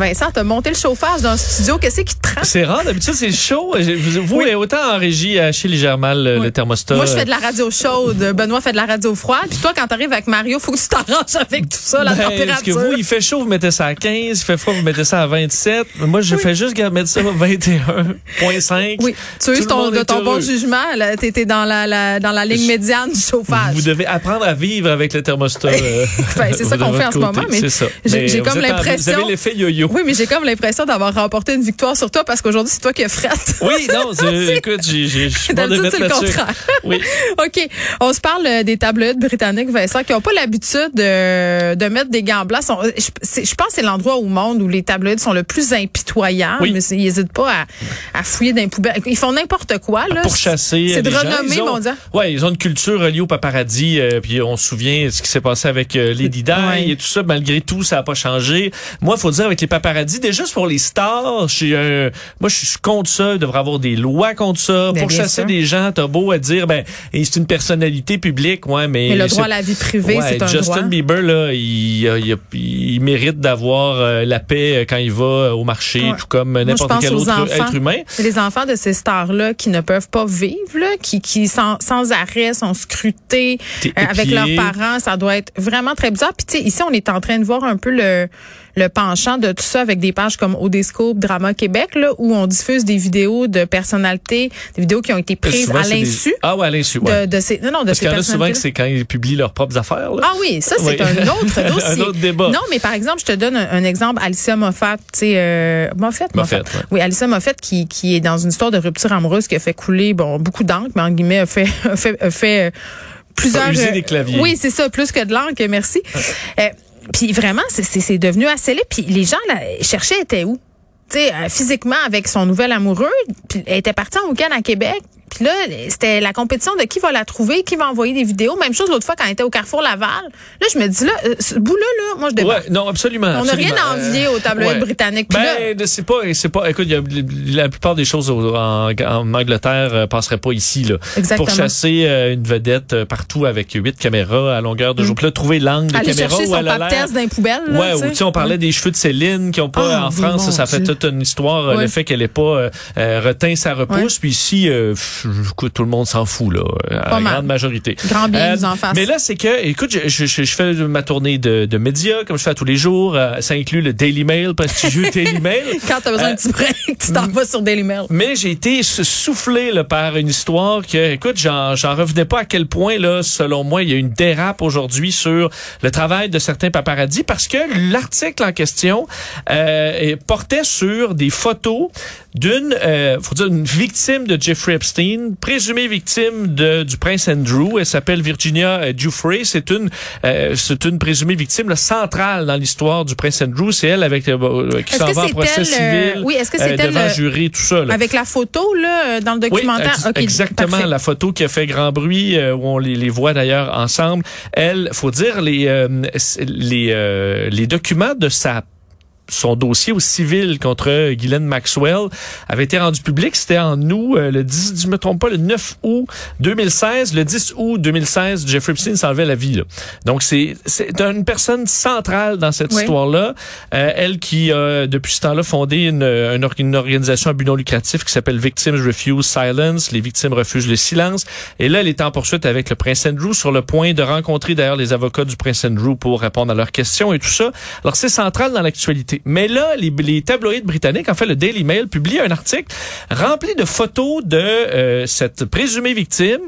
Vincent, t'as monté le chauffage dans le studio. Qu'est-ce qui te prend? C'est rare, d'habitude c'est chaud. Vous, vous Oui. autant en régie à chez Germal le, Oui. le thermostat. Moi, je fais de la radio chaude. Benoît fait de la radio froide. Puis toi, quand t'arrives avec Mario, faut que tu t'arranges avec tout ça, la Ben, Parce que température. vous, il fait chaud, vous mettez ça à 15, il fait froid, vous mettez ça à 27. Moi, je fais juste mettre ça à 21.5. Oui, tu uses le ton, de ton bon jugement. T'étais dans la, la- dans la ligne médiane du chauffage. Vous devez apprendre à vivre avec le thermostat. euh, Ben, c'est ça qu'on fait en ce moment, mais C'est ça. j'ai- vous comme l'impression- Vous avez l'effet yo-yo. Oui, mais j'ai comme l'impression d'avoir remporté une victoire sur toi parce qu'aujourd'hui, c'est toi qui as frette. Oui, non, c'est- écoute, j'ai, j'ai, je de D'habitude, c'est le contraire. Oui. OK. On se parle euh, des tabloïds britanniques, Vincent, qui n'ont pas l'habitude de, de mettre des gants blancs. Sont- Je, je pense que c'est l'endroit au monde où les tabloïds sont le plus impitoyables. Oui. Mais ils n'hésitent pas à, à fouiller dans les poubelles. Ils font n'importe quoi. Là. pour chasser C'est de les gens. renommée mondiale. Ouais, ils ont une culture reliée au paparazzi. euh, puis on se souvient de ce qui s'est passé avec euh, Lady Di Ouais. et tout ça. Malgré tout, ça n'a pas changé. Moi, faut dire avec les paparazzi, déjà c'est pour les stars. Un, moi, je suis contre ça. Il devrait y avoir des lois contre ça Ben, pour bien chasser sûr. des gens. T'as beau à dire, ben, c'est une personnalité publique, ouais, mais. Mais le droit à la vie privée, Ouais, c'est un Justin droit. Bieber là, il, il, il mérite d'avoir euh, la paix euh, quand il va euh, au marché, Ouais. tout comme n'importe quel autre enfants. être humain. Les enfants de ces stars-là qui ne peuvent pas vivre, là, qui, qui sans, sans arrêt sont scrutés euh, avec leurs parents. Ça doit être vraiment très bizarre. Puis tu sais, ici, on est en train de voir un peu le le penchant de tout ça avec des pages comme Odescope, Drama Québec, là, où on diffuse des vidéos de personnalités, des vidéos qui ont été prises Souvent, à des- l'insu Ah ouais, à l'insu, ouais. de, de ces non non de Parce qu'il y en a souvent que c'est quand ils publient leurs propres affaires. Là. Ah oui, ça c'est Oui. un autre dossier. Un autre débat. Non, mais par exemple, je te donne un, un exemple. Alicia Moffat, tu sais, euh, Moffat, Moffat, Moffat. ouais. Oui, Alicia Moffat qui, qui est dans une histoire de rupture amoureuse qui a fait couler bon beaucoup d'encre, mais en guillemets a fait a fait, a fait euh, plusieurs. Euh, des claviers. Oui, c'est ça, plus que de l'encre. Merci. Euh, puis vraiment, c'est- devenu assez laid. Puis les gens là, cherchaient était où? Tu sais, euh, physiquement avec son nouvel amoureux. Puis elle était partie en week-end à Québec. Là, c'était la compétition de qui va la trouver, qui va envoyer des vidéos. Même chose l'autre fois quand elle était au Carrefour Laval. Là, je me dis, là, euh, ce bout-là, là, moi, je débarque. Ouais, non, absolument. On n'a rien à envier britanniques. Puis là, Ben, c'est pas, c'est pas, écoute, il y a- la plupart des choses au- en, en Angleterre euh, passeraient pas ici, là. Exactement. Pour chasser euh, une vedette partout avec huit caméras à longueur de jour. Puis là, trouver l'angle de aller caméra chercher où elle a l'air. poubelles. là, Ouais, ou tu sais, on parlait des cheveux de Céline qui ont pas Ah, en France, ça, ça fait Dieu. toute une histoire, Ouais. le fait qu'elle ait pas euh, reteint sa repousse. Puis ici, euh, écoute, tout le monde s'en fout là, à la mal. grande majorité. Grand bien Euh, en fasse. Mais là, c'est que, écoute, je, je, je- je fais ma tournée de, de médias comme je fais à tous les jours. Euh, ça inclut le Daily Mail, prestigieux Daily Mail. Quand t'as besoin Euh, d'un petit break, tu t'en vas sur Daily Mail. Mais j'ai été soufflé là, par une histoire que, écoute, j'en, j'en revenais pas à quel point, là, selon moi, il y a une dérape aujourd'hui sur le travail de certains paparazzis parce que l'article en question euh, est- portait sur des photos d'une, euh, faut dire, une victime de Jeffrey Epstein, présumée victime de, du prince Andrew. Elle s'appelle Virginia euh, Giuffre. C'est une, euh, c'est une présumée victime là, centrale dans l'histoire du prince Andrew. C'est elle avec euh, euh, qui s'en va en procès elle, euh, civil oui, est-ce que euh, c'est elle, devant euh, jury, tout ça. Là. Avec la photo, là, euh, dans le documentaire? Oui, ex- exactement. parfait. La photo qui a fait grand bruit, euh, où on les, les voit d'ailleurs ensemble. Elle, faut dire, les, euh, les, euh, les documents de sa son dossier au civil contre Guylaine Maxwell avait été rendu public. C'était en août, euh, le 10, je me trompe pas, le 9 août 2016. Le 10 août 2016, Jeffrey Epstein s'enlevait la vie. Là. Donc, c'est c'est une personne centrale dans cette Oui. histoire-là. Euh, elle qui a, depuis ce temps-là, fondé une, une, une organisation à but non lucratif qui s'appelle Victims Refuse Silence. Les victimes refusent le silence. Et là, elle est en poursuite avec le prince Andrew sur le point de rencontrer d'ailleurs les avocats du prince Andrew pour répondre à leurs questions et tout ça. Alors, c'est central dans l'actualité. Mais là, les, les tabloïds britanniques, en fait, le Daily Mail publie un article rempli de photos de euh, cette présumée victime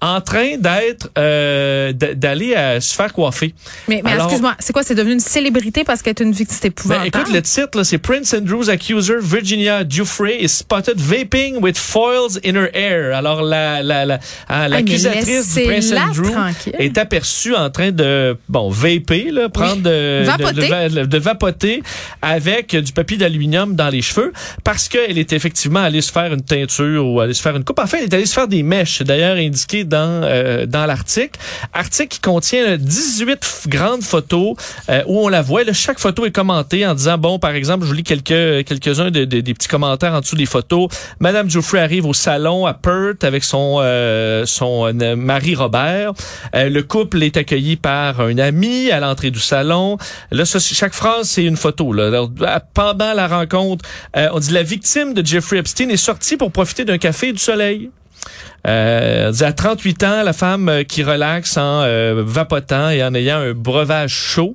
en train d'être euh, d'aller euh, se faire coiffer. Mais, mais excuse-moi, c'est quoi? C'est devenu une célébrité parce qu'elle est une victime Ben, épouvantable? écoute, le titre, là, c'est Prince Andrew's accuser Virginia Giuffre is spotted vaping with foils in her hair. Alors, la, la, la, ah, l'accusatrice du Prince Andrew tranquille. est aperçue en train de, bon, vaper, là, prendre de, Vapoter. de, de va- de vapoter avec du papier d'aluminium dans les cheveux parce qu'elle est effectivement allée se faire une teinture ou allée se faire une coupe. En fait, elle est allée se faire des mèches. D'ailleurs indiqué dans euh, dans l'article. Article qui contient 18 grandes photos euh, où on la voit. Là, chaque photo est commentée en disant bon, par exemple, je vous lis quelques quelques-uns des petits commentaires en dessous des photos. Madame Geoffrey arrive au salon à Perth avec son son mari Robert. le couple est accueilli par un ami à l'entrée du salon. Là, ça, chaque phrase c'est une photo. Là. pendant la rencontre, on dit la victime de Jeffrey Epstein est sortie pour profiter d'un café et du soleil. Euh, à 38 ans, la femme euh, qui relaxe en euh, vapotant et en ayant un breuvage chaud.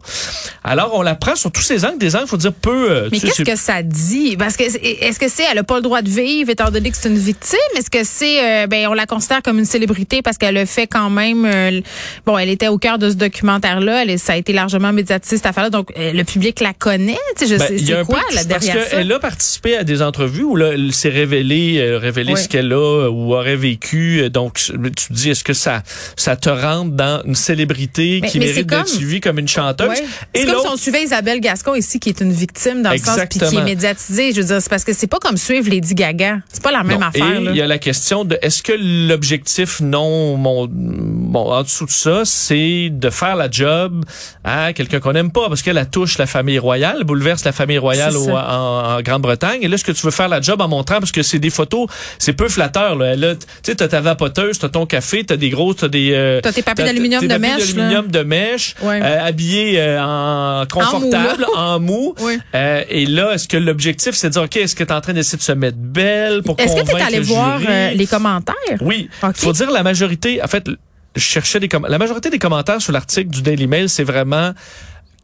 Alors, on la prend sur tous ces angles. Des angles, faut dire peu. Euh, Mais qu'est-ce que ça dit? Parce que est-ce que c'est elle a pas le droit de vivre étant donné que c'est une victime? Est-ce que c'est ben on la considère comme une célébrité parce qu'elle a fait quand même bon, elle était au cœur de ce documentaire-là. Elle ça a été largement médiatisé cette affaire-là. Donc le public la connaît. Tu sais, je ben, sais c'est quoi là derrière parce qu'elle a participé à des entrevues où là, elle s'est révélée, révélé ce qu'elle a ou aurait vécu euh, donc, tu dis, est-ce que ça, ça te rentre dans une célébrité qui mérite d'être suivie comme une chanteuse? C'est comme si on suivait Isabelle Gascon ici, qui est une victime dans le sens, puis qui est médiatisée. Je veux dire, c'est parce que c'est pas comme suivre Lady Gaga. C'est pas la même affaire. Et il y a la question de, est-ce que l'objectif non, mon, bon, en dessous de ça, c'est de faire la job à quelqu'un qu'on n'aime pas, parce qu'elle touche la famille royale, bouleverse la famille royale en, en Grande-Bretagne. Et là, est-ce que tu veux faire la job en montrant, parce que c'est des photos, c'est peu flatteur, là. Tu t'as ta vapoteuse, t'as ton café, t'as des grosses, t'as des... Euh, t'as tes papiers d'aluminium de mèche. d'aluminium de mèche, euh, habillé euh, en confortable, en mou. Euh, et là, est-ce que l'objectif, c'est de dire, OK, est-ce que t'es en train d'essayer de se mettre belle pour Est-ce que t'es allé voir les commentaires? Oui. Il faut dire la majorité, en fait, je cherchais des la majorité des commentaires sur l'article du Daily Mail, c'est vraiment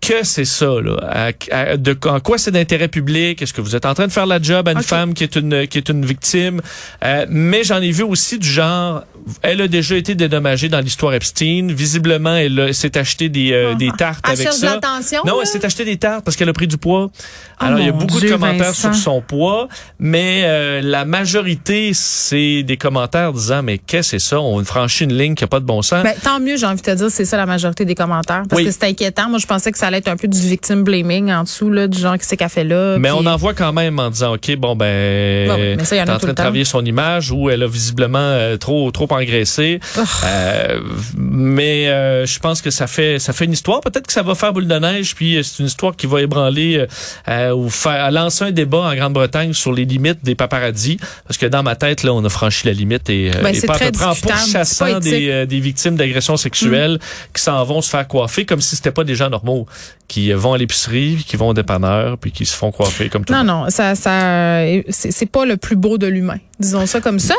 que c'est ça là? De en quoi c'est d'intérêt public? Est-ce que vous êtes en train de faire la job à une femme qui est une qui est une victime? Euh, mais j'en ai vu aussi du genre elle a déjà été dédommagée dans l'histoire Epstein. Visiblement elle s'est acheté des euh, des tartes elle avec ça. non elle s'est acheté des tartes parce qu'elle a pris du poids. Oh alors il y a beaucoup de commentaires sur son poids mais euh, la majorité c'est des commentaires disant mais qu'est-ce que c'est ça? On franchit une ligne qui a pas de bon sens. Ben, tant mieux j'ai envie de te dire c'est ça la majorité des commentaires parce que c'est inquiétant. Moi je pensais que ça allait être un peu du victim blaming en dessous, là, du genre qui c'est qu'elle fait là. Mais on en voit quand même en disant, OK, bon, ben, bon, ça, en, en train de travailler son image où elle a visiblement euh, trop, trop engraissé. Oh. Euh, mais euh, je pense que ça fait, ça fait une histoire. Peut-être que ça va faire boule de neige, puis c'est une histoire qui va ébranler ou faire lancer un débat en Grande-Bretagne sur les limites des paparazzis. Parce que dans ma tête, là, on a franchi la limite et, ben, et pas à peu près en pourchassant des, des victimes d'agressions sexuelles mm. qui s'en vont se faire coiffer comme si c'était pas des gens normaux qui vont à l'épicerie, qui vont au dépanneur, puis qui se font coiffer comme tout Non, le monde. non, ça, ça, c'est pas le plus beau de l'humain, disons ça comme ça.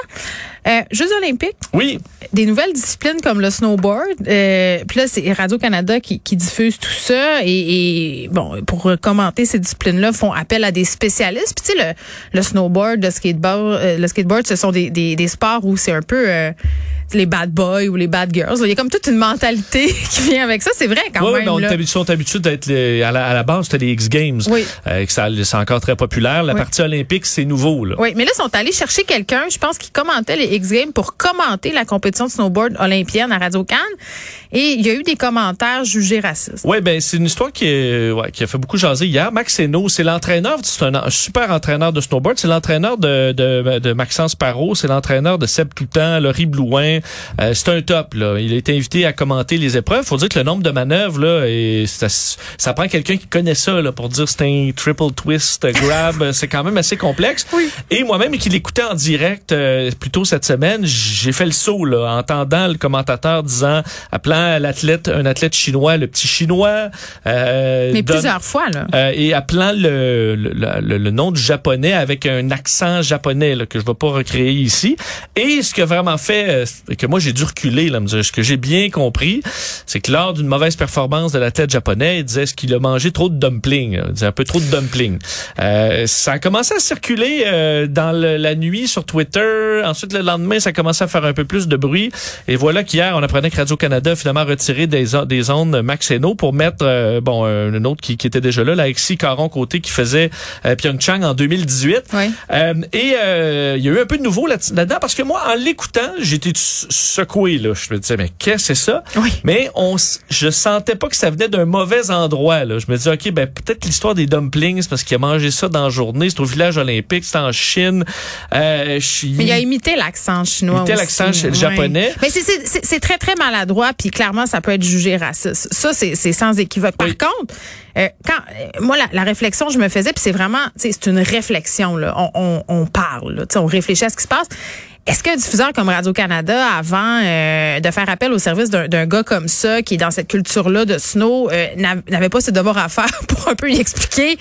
Euh, Jeux olympiques. Oui. Des nouvelles disciplines comme le snowboard. Euh, puis là, c'est Radio-Canada qui, qui, diffuse tout ça. Et, et, bon, pour commenter ces disciplines-là, font appel à des spécialistes. Puis tu sais, le, le snowboard, le skateboard, euh, le skateboard, ce sont des, des, des sports où c'est un peu... Euh, les bad boys ou les bad girls. Il y a comme toute une mentalité qui vient avec ça. C'est vrai quand oui, même. Oui, mais on sont habitués d'être à la, à la base, c'était les X Games. Oui. Euh, c'est encore très populaire. La partie olympique, c'est nouveau. Là. Oui, mais là, ils sont allés chercher quelqu'un, je pense, qui commentait les X Games pour commenter la compétition de snowboard olympienne à Radio Cannes. Et il y a eu des commentaires jugés racistes. Oui, ben c'est une histoire qui, est, ouais, qui a fait beaucoup jaser hier. Max Hainaut, c'est l'entraîneur, c'est un, super entraîneur de snowboard. C'est l'entraîneur de, de, de, Maxence Parot, c'est l'entraîneur de Seb Toutan, Laurie Blouin. Euh, c'est un top. Là. Il a été invité à commenter les épreuves. faut dire que le nombre de manœuvres, là, et ça, ça prend quelqu'un qui connaît ça là, pour dire c'est un triple twist, grab. c'est quand même assez complexe. Oui. Et moi-même, qui l'écoutais en direct euh, plus tôt cette semaine, j'ai fait le saut là, entendant le commentateur disant, appelant l'athlète, un athlète chinois, le petit chinois. Euh, Mais plusieurs fois, là. Euh, et appelant le, le, le, nom du japonais avec un accent japonais là, que je ne vais pas recréer ici. Et ce que vraiment fait, euh, que moi j'ai dû reculer, là, me dire, ce que j'ai bien compris, c'est que lors d'une mauvaise performance de la tête japonais, il disait ce qu'il a mangé trop de dumplings, il disait un peu trop de dumplings. Euh, ça a commencé à circuler euh, dans la nuit sur Twitter. Ensuite, le lendemain, ça a commencé à faire un peu plus de bruit. Et voilà qu'hier, on apprenait que Radio-Canada finalement retiré des, des ondes Max pour mettre euh, bon un autre qui, qui, était déjà là, Alexis Caron côté qui faisait euh, Pyeongchang en 2018. Euh, et euh, il y a eu un peu de nouveau là-dedans parce que moi en l'écoutant, j'étais secoué là. Je me disais mais qu'est-ce que c'est ça? Mais on je sentais pas que ça venait d'un mauvais endroit là. Je me disais OK ben peut-être l'histoire des dumplings parce qu'il a mangé ça dans la journée, c'est au village olympique, c'est en Chine. euh, Mais il a imité l'accent chinois Imité l'accent japonais. Mais c'est- c'est c'est- c'est très, très maladroit, puis clairement, ça peut être jugé raciste. Ça, c'est c'est sans équivoque. Par Oui. contre, euh, quand euh, moi, la, la réflexion que je me faisais, puis c'est vraiment, c'est une réflexion, là. On, on, on parle, là. Tu sais, on réfléchit à ce qui se passe. Est-ce qu'un diffuseur comme Radio-Canada, avant euh, de faire appel au service d'un gars comme ça, qui est dans cette culture-là de snow, euh, n'a- n'avait pas ses devoirs à faire pour un peu y expliquer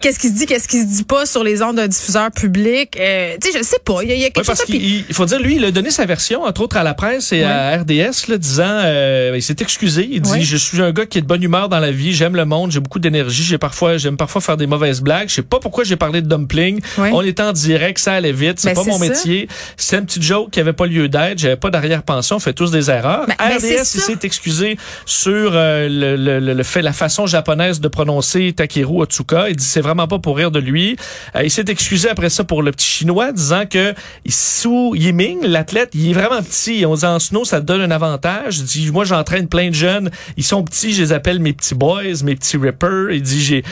qu'est-ce qui se dit, qu'est-ce qui se dit pas sur les ondes d'un diffuseur public? Euh, tu sais, je sais pas. Il y a, il y a quelque parce chose... puis- qu'il il faut dire, lui, il a donné sa version, entre autres à la presse et à RDS, là, disant, euh, il s'est excusé. Il dit, je suis un gars qui est de bonne humeur dans la vie, j'aime le monde, j'ai beaucoup d'énergie, j'ai parfois, j'aime parfois faire des mauvaises blagues. Je sais pas pourquoi j'ai parlé de dumpling. On était en direct, ça allait vite, c'est Ben, pas mon ça. métier. C'est une petite joke qui avait pas lieu d'être, j'avais pas d'arrière-pensée, on fait tous des erreurs. C'est RDS, s'est excusé sur euh, le, le, le- le fait, la façon japonaise de prononcer Takeru Otsuka. Il dit, c'est vraiment pas pour rire de lui. Euh, il s'est excusé après ça pour le petit chinois, disant que Su Yiming, l'athlète, il est vraiment petit. On dit en snow, ça donne un avantage. Il dit, moi, j'entraîne plein de jeunes. Ils sont petits, je les appelle mes petits boys, mes petits rippers. Il dit, j'ai,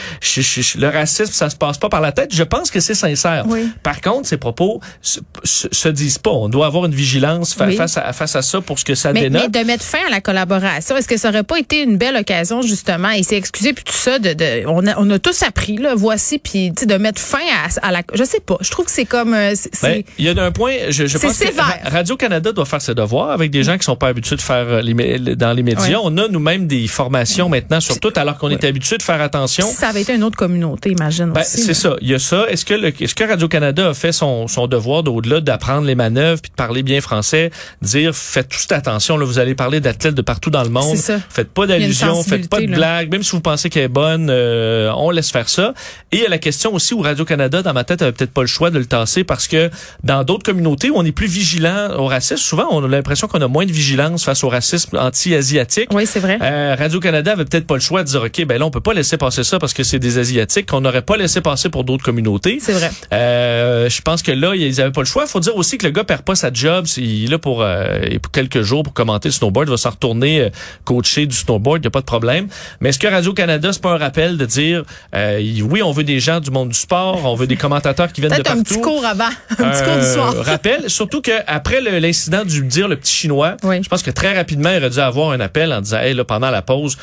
le racisme, ça se passe pas par la tête. Je pense que c'est sincère. Oui. Par contre, ces propos se, se- se disent pas. On doit avoir une vigilance fa- Oui. face, à, face à ça pour ce que ça Mais, dénote. mais de mettre fin à la collaboration, est-ce que ça aurait pas été une belle occasion justement et s'est excusé puis tout ça de, de on a on a tous appris là voici puis de mettre fin à, à la je sais pas je trouve que c'est comme euh, c'est- Ben, c'est- il y a un point, je, je C'est pense que sévère. Radio-Canada doit faire ses devoirs avec des gens qui sont pas habitués de faire euh, les, dans les médias. Ouais. On a nous-mêmes des formations maintenant sur tout, alors qu'on était habitué de faire attention. si ça avait été une autre communauté imagine Ben, aussi c'est ça. Il y a ça. Est-ce que, le- est-ce que Radio-Canada a fait son, son devoir d'au-delà d'apprendre les manœuvres puis de parler bien français, dire faites toute attention, là, vous allez parler d'athlètes de partout dans le monde. Faites pas d'allusions, faites pas de là. blagues, même si vous pensez qu'elle est bonne, euh, on laisse faire ça. Et il y a la question aussi où Radio-Canada, dans ma tête, avait peut-être pas le choix de le tasser parce que dans d'autres communautés où on est plus vigilant au racisme, souvent on a l'impression qu'on a moins de vigilance face au racisme anti-asiatique. oui c'est vrai Euh, Radio-Canada avait peut-être pas le choix de dire, OK, ben là, on peut pas laisser passer ça parce que c'est des Asiatiques qu'on n'aurait pas laissé passer pour d'autres communautés. c'est vrai Euh, je pense que là, ils avaient pas le choix. faut dire aussi que le gars perd pas sa job. Il est là pour, euh, pour quelques jours pour commenter le snowboard. Il va s'en retourner euh, coacher du snowboard. Il n'y a pas de problème. Mais est-ce que Radio-Canada, c'est pas un rappel de dire, euh, oui, on veut des gens du monde du sport, on veut des commentateurs qui viennent de partout. un petit cours avant un petit cours du Euh, soir rappel, surtout que après le- l'incident du dire le petit chinois, Oui. je pense que très rapidement il aurait dû avoir un appel en disant hey là pendant la pause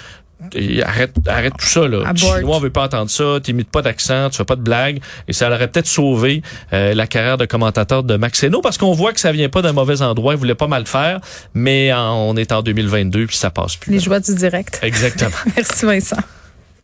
arrête arrête tout ça là. Abort. chinois on veut pas entendre ça, t'imites pas d'accent, tu fais pas de blagues et ça aurait peut-être sauvé euh, la carrière de commentateur de Max Reno parce qu'on voit que ça vient pas d'un mauvais endroit, il voulait pas mal faire, mais en- on est en 2022 puis ça passe plus. les joies du direct Exactement. merci Vincent